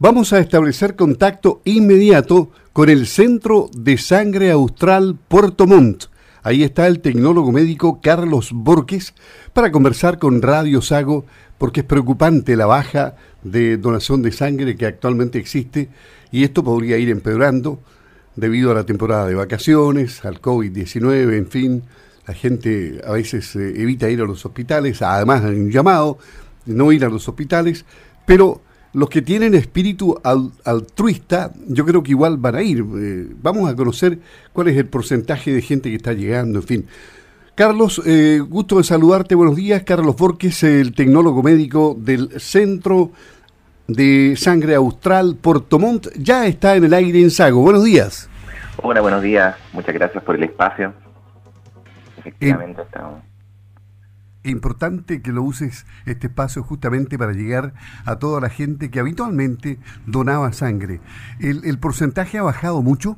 Vamos a establecer contacto inmediato con el Centro de Sangre Austral Puerto Montt. Ahí está el tecnólogo médico Carlos Borges para conversar con Radio Sago porque es preocupante la baja de donación de sangre que actualmente existe y esto podría ir empeorando debido a la temporada de vacaciones, al COVID-19, en fin. La gente a veces eh, evita ir a los hospitales, además hay un llamado, no ir a los hospitales, pero los que tienen espíritu altruista, yo creo que igual van a ir. Eh, vamos a conocer cuál es el porcentaje de gente que está llegando, en fin. Carlos, eh, gusto de saludarte, buenos días. Carlos Borges, el tecnólogo médico del Centro de Sangre Austral Portomont, ya está en el aire en Sago. Buenos días. Hola, buenos días. Muchas gracias por el espacio. Efectivamente, estamos importante que lo uses este espacio justamente para llegar a toda la gente que habitualmente donaba sangre. ¿El, porcentaje ha bajado mucho?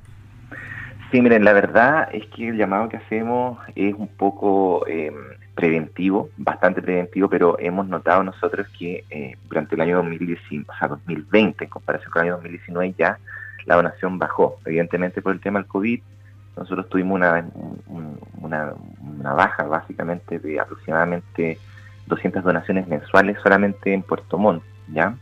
Sí, miren, la verdad es que el llamado que hacemos es un poco em, preventivo, bastante preventivo, pero hemos notado nosotros que eh, durante el año 2019, o sea, 2020, en comparación con el año 2019, ya la donación bajó. Evidentemente por el tema del COVID, nosotros tuvimos una, baja básicamente de aproximadamente 200 donaciones mensuales solamente en Puerto Montt, ¿ya?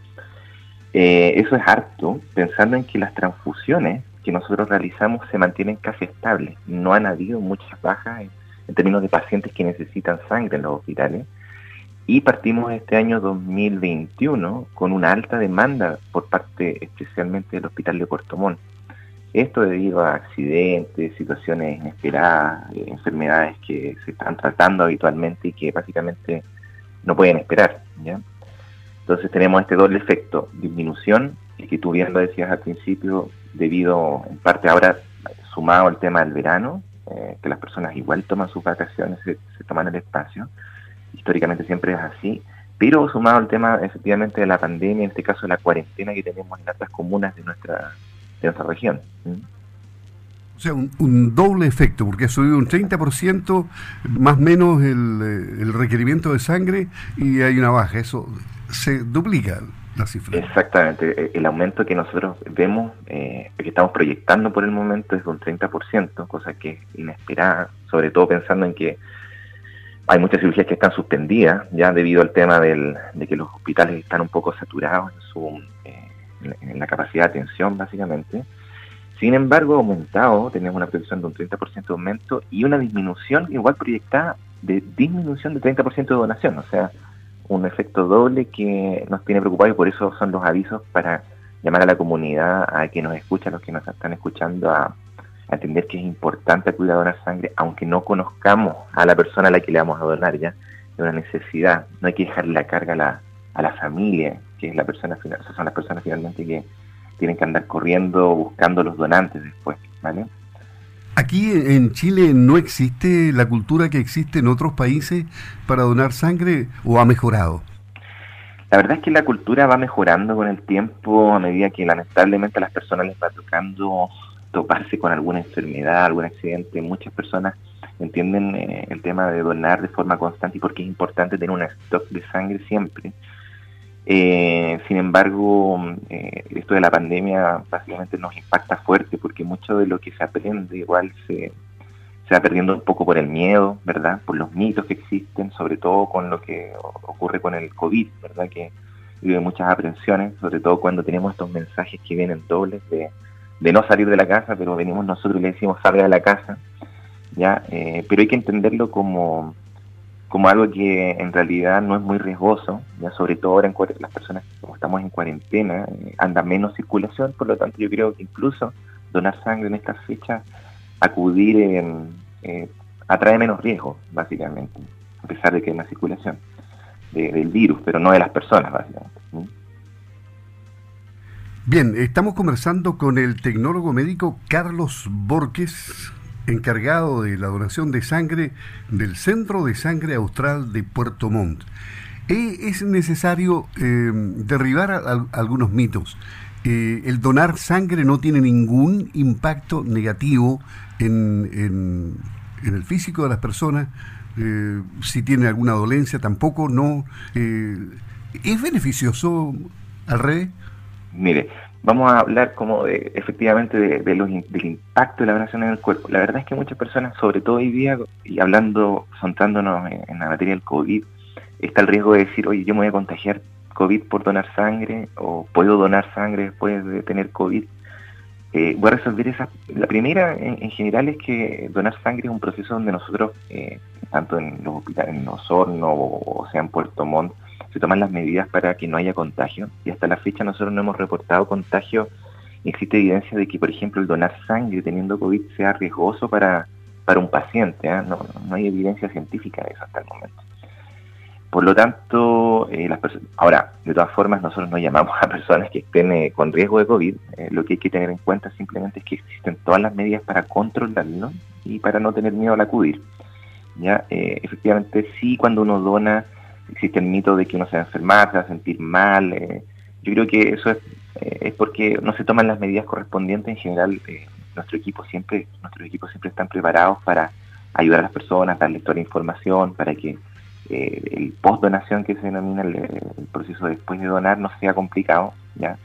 Eh, eso es harto, pensando en que las transfusiones que nosotros realizamos se mantienen casi estables. No han habido muchas bajas en términos de pacientes que necesitan sangre en los hospitales. Y partimos este año 2021 con una alta demanda por parte especialmente del Hospital de Puerto Montt. Esto debido a accidentes, situaciones inesperadas, eh, enfermedades que se están tratando habitualmente y que básicamente no pueden esperar. ¿ya? Entonces tenemos este doble efecto, disminución, y que tú bien lo decías al principio, debido en parte ahora sumado al tema del verano, eh, que las personas igual toman sus vacaciones, se, toman el espacio, históricamente siempre es así, pero sumado al tema efectivamente de la pandemia, en este caso de la cuarentena que tenemos en otras comunas de nuestra de nuestra región. O sea, un, doble efecto, porque ha subido un 30% más o menos el, eh, el, requerimiento de sangre y hay una baja. Eso se duplica la cifra. Exactamente. E, el aumento que nosotros vemos, eh, que estamos proyectando por el momento, es de un 30%, cosa que es inesperada, sobre todo pensando en que hay muchas cirugías que están suspendidas ya debido al tema del, de que los hospitales están un poco saturados en su en la capacidad de atención básicamente. Sin embargo, aumentado, tenemos una predicción de un 30% de aumento y una disminución igual proyectada de disminución de 30% de donación, o sea, un efecto doble que nos tiene preocupados y por eso son los avisos para llamar a la comunidad, a que nos escuchan, a los que nos están escuchando, a, a entender que es importante acudir a donar sangre, aunque no conozcamos a la persona a la que le vamos a donar ya, es una necesidad, no hay que dejarle la carga a la, a la familia, que es la persona final, son las personas finalmente que tienen que andar corriendo buscando los donantes después, ¿vale? Aquí en Chile no existe la cultura que existe en otros países para donar sangre o ha mejorado. La verdad es que la cultura va mejorando con el tiempo a medida que lamentablemente a las personas les va tocando toparse con alguna enfermedad, algún accidente. Muchas personas entienden eh, el tema de donar de forma constante y porque es importante tener un stock de sangre siempre. Eh, sin embargo, eh, esto de la pandemia básicamente nos impacta fuerte porque mucho de lo que se aprende igual se, se va perdiendo un poco por el miedo, ¿verdad? Por los mitos que existen, sobre todo con lo que ocurre con el COVID, ¿verdad? Que vive muchas aprensiones, sobre todo cuando tenemos estos mensajes que vienen dobles de, de no salir de la casa, pero venimos nosotros y le decimos salga de la casa, ¿ya? Eh, pero hay que entenderlo como como algo que en realidad no es muy riesgoso, ya sobre todo ahora en las personas como estamos en cuarentena, eh, anda menos circulación, por lo tanto yo creo que incluso donar sangre en estas fechas, acudir en, eh, atrae menos riesgo, básicamente, a pesar de que hay una circulación del virus, pero no de las personas, básicamente. Bien, estamos conversando con el tecnólogo médico Carlos Borges, encargado de la donación de sangre del Centro de Sangre Austral de Puerto Montt. E, es necesario eh, derribar algunos mitos. Eh, el donar sangre no tiene ningún impacto negativo en, el físico de las personas. Eh, si tiene alguna dolencia, tampoco no. ¿Es beneficioso al revés? Mire, vamos a hablar como de, efectivamente de, del impacto de la donación en el cuerpo. La verdad es que muchas personas, sobre todo hoy día, y hablando, centrándonos en, la materia del COVID, está el riesgo de decir, oye, yo me voy a contagiar COVID por donar sangre o puedo donar sangre después de tener COVID. Eh, voy a resolver esa. La primera, en, general, es que donar sangre es un proceso donde nosotros, eh, tanto en los hospitales, en Osorno o, o sea en Puerto Montt, se toman las medidas para que no haya contagio y hasta la fecha nosotros no hemos reportado contagio existe evidencia de que, por ejemplo, el donar sangre teniendo COVID sea riesgoso para, para un paciente. ¿eh? No, no hay evidencia científica de eso hasta el momento. Por lo tanto, eh, las ahora, de todas formas, nosotros no llamamos a personas que estén eh, con riesgo de COVID. Eh, lo que hay que tener en cuenta simplemente es que existen todas las medidas para controlarlo y para no tener miedo al acudir. ¿ya? efectivamente, sí, cuando uno dona, existe el mito de que uno se va a enfermar, se va a sentir mal. yo creo que eso es, es porque no se toman las medidas correspondientes. En general, nuestro equipo siempre, nuestros equipos siempre están preparados para ayudar a las personas, darles toda la información, para que eh, el post-donación que se denomina el, proceso después de donar no sea complicado, ¿ya?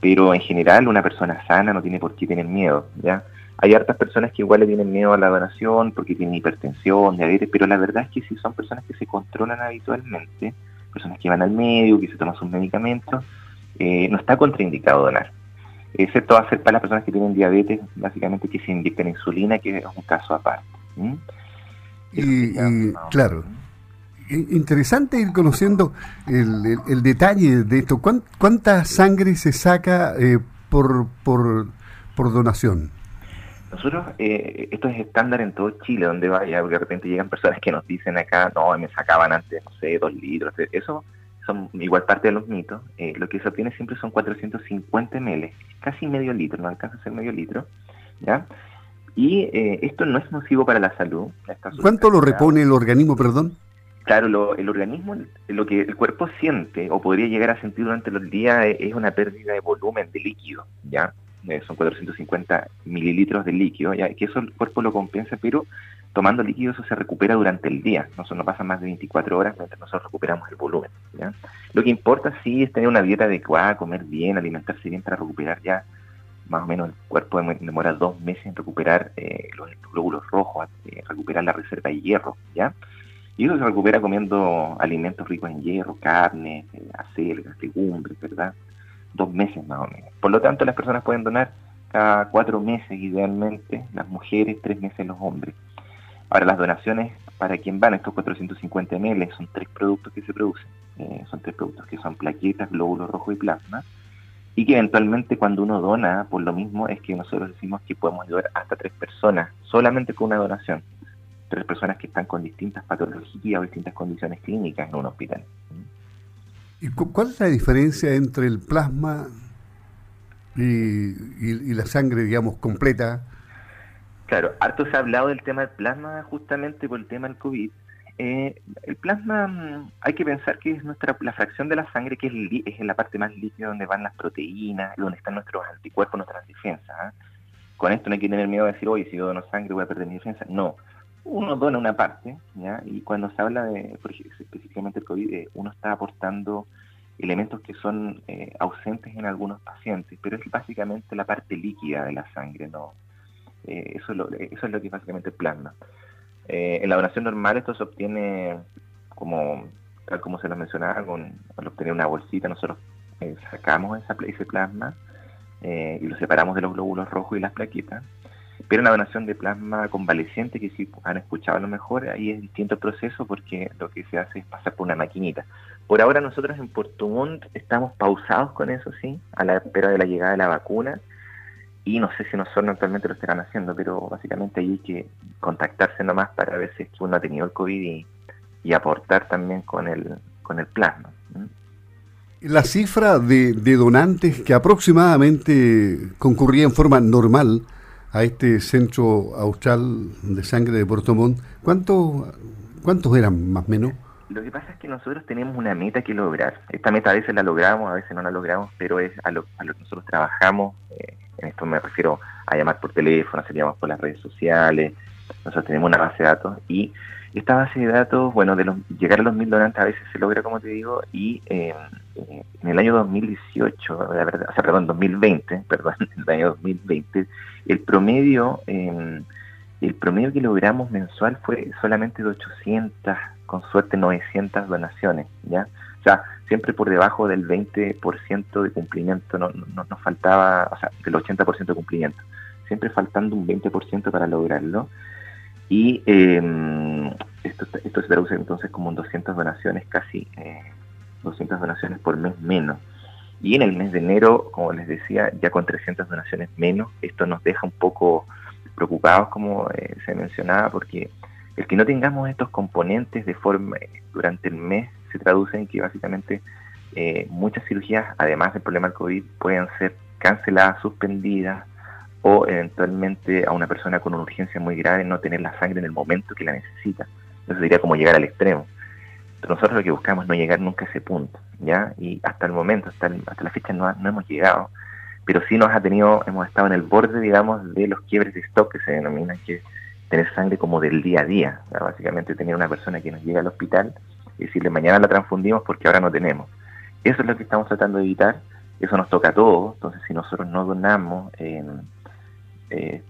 Pero en general una persona sana no tiene por qué tener miedo, ¿ya? Hay hartas personas que igual le tienen miedo a la donación porque tienen hipertensión, diabetes, pero la verdad es que si son personas que se controlan habitualmente, personas que van al médico, que se toman sus medicamentos, eh, no está contraindicado donar. Excepto ser para las personas que tienen diabetes, básicamente que se inyectan insulina, que es un caso aparte. Y, claro, interesante ir conociendo el, detalle de esto. ¿Cuánta sangre se saca eh, por, por, por donación? Nosotros, eh, esto es estándar en todo Chile, donde vaya, porque de repente llegan personas que nos dicen acá, no, me sacaban antes, no sé, dos litros. Eso son igual parte de los mitos. Eh, lo que se obtiene siempre son 450 ml, casi medio litro, no alcanza a ser medio litro, ¿ya? Y esto no es nocivo para la salud. ¿Cuánto lo repone el organismo, perdón? Claro, el organismo, lo que el cuerpo siente o podría llegar a sentir durante los días es, una pérdida de volumen de líquido, ¿ya? Eh, son 450 mililitros de líquido, ¿ya? Que eso el cuerpo lo compensa, pero tomando líquido eso se recupera durante el día, no, no pasa más de 24 horas mientras nosotros recuperamos el volumen, ¿ya? Lo que importa sí es tener una dieta adecuada, comer bien, alimentarse bien para recuperar ya más o menos el cuerpo demora dos meses en recuperar eh, los glóbulos rojos, eh, recuperar la reserva de hierro, ¿ya? Y eso se recupera comiendo alimentos ricos en hierro, carne, eh, acelgas, legumbres, ¿verdad? Dos meses más o menos. Por lo tanto, las personas pueden donar cada cuatro meses idealmente, las mujeres, tres meses los hombres. Ahora, las donaciones, ¿para quién van estos 450 ml? Son tres productos que se producen. Eh, son tres productos que son plaquetas, glóbulos rojos y plasma. Y que eventualmente cuando uno dona, por lo mismo es que nosotros decimos que podemos ayudar hasta tres personas solamente con una donación tres personas que están con distintas patologías o distintas condiciones clínicas en un hospital. ¿Y cuál es la diferencia entre el plasma y, la sangre, digamos, completa? Claro, harto se ha hablado del tema del plasma justamente por el tema del COVID. Eh, el plasma, mm, hay que pensar que es nuestra la fracción de la sangre que es, es la parte más líquida donde van las proteínas, donde están nuestros anticuerpos, nuestras defensas. ¿ah? Con esto no hay que tener miedo de decir, oye, si yo dono sangre voy a perder mi defensa. No, uno dona una parte, ¿ya? y cuando se habla de, específicamente el COVID, eh, uno está aportando elementos que son eh, ausentes en algunos pacientes, pero es básicamente la parte líquida de la sangre, ¿no? Eh, eso, es lo, eso es lo que básicamente plasma. en la donación normal esto se obtiene como, tal como se lo mencionaba, con, al obtener una bolsita nosotros sacamos esa, ese plasma y lo separamos de los glóbulos rojos y las plaquetas pero una donación de plasma convaleciente, que si han escuchado a lo mejor, ahí es distinto el proceso porque lo que se hace es pasar por una maquinita. Por ahora nosotros en Puerto Montt estamos pausados con eso, sí, a la espera de la llegada de la vacuna. Y no sé si nosotros actualmente lo estarán haciendo, pero básicamente ahí hay que contactarse nomás para ver si es que uno ha tenido el COVID y, aportar también con el, con el plasma. La cifra de, de donantes que aproximadamente concurría en forma normal a este centro austral de sangre de Puerto Montt, ¿cuántos, ¿cuántos eran más o menos? Lo que pasa es que nosotros tenemos una meta que lograr. Esta meta a veces la logramos, a veces no la logramos, pero es a lo, a lo que nosotros trabajamos. Eh, en esto me refiero a llamar por teléfono, a llamar por las redes sociales. Nosotros tenemos una base de datos y esta base de datos, bueno, de los, llegar a los mil donantes a veces se logra, como te digo, y eh, eh, en el año 2018, la verdad, o sea, perdón, 2020, perdón, en el año 2020, el promedio, em, el promedio que logramos mensual fue solamente de 800, con suerte 900 donaciones, ¿ya? O sea, siempre por debajo del 20% de cumplimiento, no, no, nos faltaba, o sea, del 80% de cumplimiento, siempre faltando un 20% para lograrlo. Y eh, esto, esto se traduce entonces como en 200 donaciones, casi eh, 200 donaciones por mes menos. Y en el mes de enero, como les decía, ya con 300 donaciones menos, esto nos deja un poco preocupados, como eh, se mencionaba, porque el que no tengamos estos componentes de forma durante el mes se traduce en que básicamente eh, muchas cirugías, además del problema del COVID, pueden ser canceladas, suspendidas, o eventualmente a una persona con una urgencia muy grave no tener la sangre en el momento que la necesita. Eso sería como llegar al extremo. Pero nosotros lo que buscamos es no llegar nunca a ese punto, ¿ya? Y hasta el momento, hasta, hasta la fecha no, no hemos llegado, pero sí nos ha tenido, hemos estado en el borde, digamos, de los quiebres de stock que se denominan, que tener sangre como del día a día, básicamente tener una persona que nos llega al hospital y decirle mañana la transfundimos porque ahora no tenemos. Eso es lo que estamos tratando de evitar, eso nos toca a todos, entonces si nosotros no donamos, eh,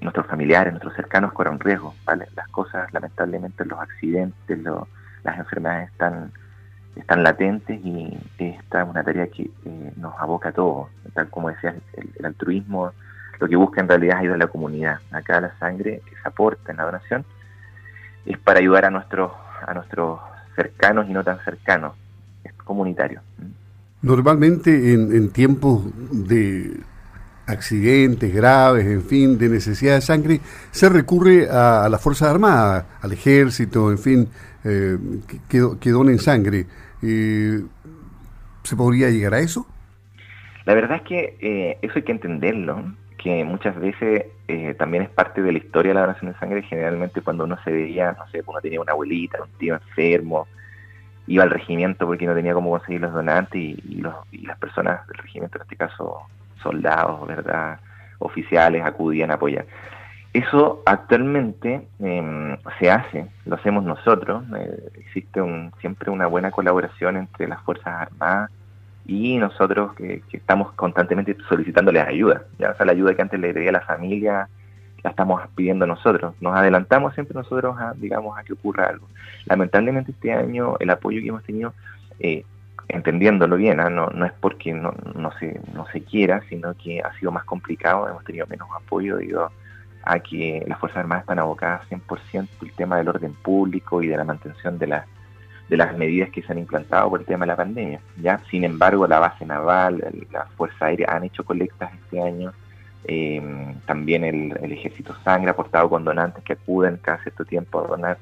nuestros familiares, nuestros cercanos corren riesgo. Las cosas, lamentablemente, los accidentes, las enfermedades están, latentes y esta es una tarea que eh, nos aboca a todos, tal como decía el, altruismo, lo que busca en realidad es ayudar a la comunidad. Acá la sangre que se aporta en la donación es para ayudar a nuestros, a nuestros cercanos y no tan cercanos, es comunitario. Normalmente en tiempos de accidentes graves, en fin, de necesidad de sangre, se recurre a, la Fuerza Armada, al ejército, en fin, eh, que, donen sangre. Eh, ¿Se podría llegar a eso? La verdad es que eh, eso hay que entenderlo, que muchas veces eh, también es parte de la historia de la donación de sangre, generalmente cuando uno se veía, no sé, uno tenía una abuelita, un tío enfermo, iba al regimiento porque no tenía cómo conseguir los donantes y, los, y las personas del regimiento, en este caso soldados, ¿verdad? Oficiales acudían a apoyar. Eso actualmente em, se hace, lo hacemos nosotros. Eh, existe un, siempre una buena colaboración entre las Fuerzas Armadas y nosotros que, estamos constantemente solicitándoles ayuda. Ya o sea, la ayuda que antes le pedía la familia la estamos pidiendo nosotros. Nos adelantamos siempre nosotros a, digamos, a que ocurra algo. Lamentablemente este año el apoyo que hemos tenido eh, entendiéndolo bien, ¿ah? no, no es porque no, no, se, no se quiera, sino que ha sido más complicado, hemos tenido menos apoyo debido a que las Fuerzas Armadas están abocadas 100% al tema del orden público y de la mantención de, las de las medidas que se han implantado por el tema de la pandemia. ¿ya? Sin embargo, la base naval, la Fuerza Aérea han hecho colectas este año, eh, también el, el Ejército Sangre ha aportado con donantes que acuden cada cierto tiempo a donar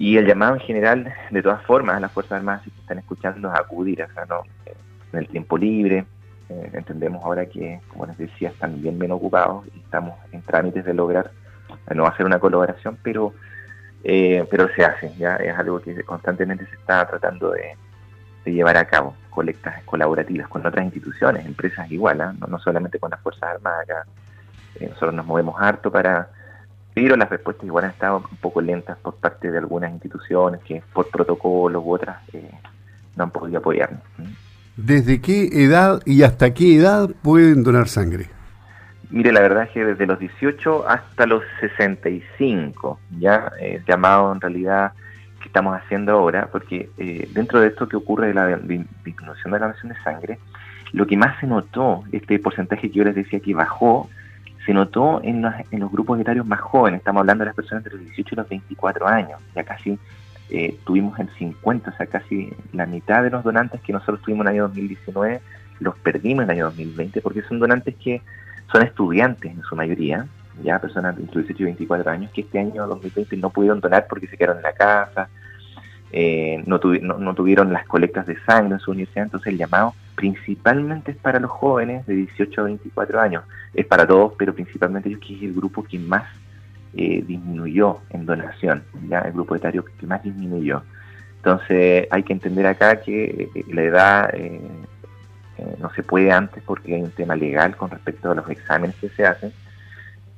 y el llamado en general, de todas formas, a las Fuerzas Armadas que están escuchando, acudir, o sea, ¿no? en el tiempo libre. Eh, entendemos ahora que, como les decía, están bien bien ocupados y estamos en trámites de lograr eh, no hacer una colaboración, pero eh, pero se hace, ya es algo que constantemente se está tratando de, llevar a cabo, colectas colaborativas con otras instituciones, empresas igual, ¿ah? no, no solamente con las Fuerzas Armadas acá. nosotros nos movemos harto para pero las respuestas igual han estado un poco lentas por parte de algunas instituciones que por protocolos u otras eh, no han podido apoyarnos. ¿Desde qué edad y hasta qué edad pueden donar sangre? Mire, la verdad es que desde los 18 hasta los 65, ya eh, llamado en realidad que estamos haciendo ahora, porque eh, dentro de esto que ocurre de la disminución de la donación de sangre, lo que más se notó, este porcentaje que yo les decía que bajó, se notó en los, en los grupos etarios más jóvenes, estamos hablando de las personas entre los 18 y los 24 años, ya casi eh, tuvimos el 50, o sea, casi la mitad de los donantes que nosotros tuvimos en el año 2019 los perdimos en el año 2020 porque son donantes que son estudiantes en su mayoría, ya personas entre los 18 y 24 años que este año 2020 no pudieron donar porque se quedaron en la casa, eh, no, no, tuvieron las colectas de sangre en su universidad, entonces el llamado principalmente es para los jóvenes de 18 a 24 años, es para todos, pero principalmente ellos que es el grupo que más eh, disminuyó en donación, ya el grupo etario que más disminuyó. Entonces hay que entender acá que eh, la edad no se puede antes porque hay un tema legal con respecto a los exámenes que se hacen,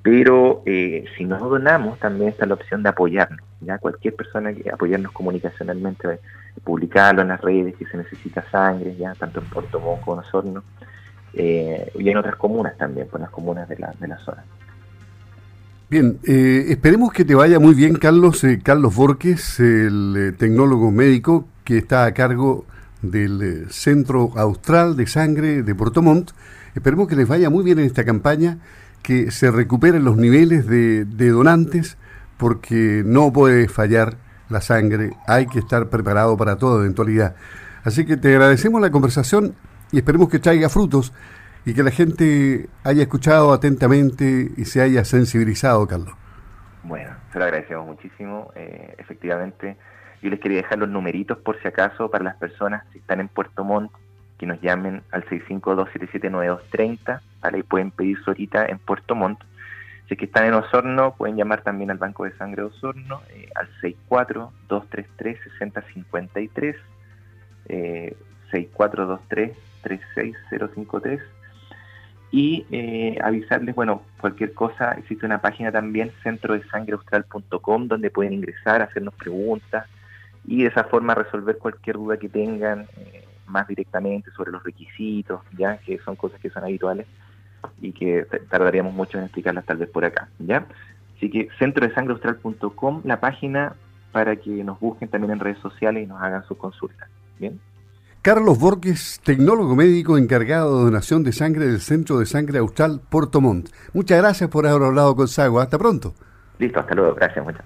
Pero eh, si no donamos, también está la opción de apoyarnos. Ya cualquier persona que apoyarnos comunicacionalmente, publicarlo en las redes, que se necesita sangre, ya tanto en Puerto Montt como en Osorno, eh, y en otras comunas también, por las comunas de la, de la zona. Bien, eh, esperemos que te vaya muy bien, Carlos. Carlos Borges, el tecnólogo médico que está a cargo del Centro Austral de Sangre de Puerto Montt. Esperemos que les vaya muy bien en esta campaña que se recuperen los niveles de, donantes porque no puede fallar la sangre, hay que estar preparado para toda eventualidad. Así que te agradecemos la conversación y esperemos que traiga frutos y que la gente haya escuchado atentamente y se haya sensibilizado, Carlos. Bueno, se lo agradecemos muchísimo. Eh, efectivamente, yo les quería dejar los numeritos por si acaso para las personas que están en Puerto Montt que nos llamen al 652-779230, ¿vale? Y pueden pedir ahorita en Puerto Montt. Si es que están en Osorno, pueden llamar también al Banco de Sangre Osorno eh, al 64-233-6053, eh, 6423-36053 y eh, avisarles, bueno, cualquier cosa, existe una página también, centro de sangreaustral.com, donde pueden ingresar, hacernos preguntas y de esa forma resolver cualquier duda que tengan. Eh, más directamente sobre los requisitos, ya que son cosas que son habituales y que tardaríamos mucho en explicarlas tal vez por acá, ¿ya? Así que centro de la página para que nos busquen también en redes sociales y nos hagan su consulta, ¿bien? Carlos Borges, tecnólogo médico encargado de donación de sangre del Centro de Sangre Austral Porto Montt. Muchas gracias por haber hablado con Sago. Hasta pronto. Listo, hasta luego. Gracias, muchas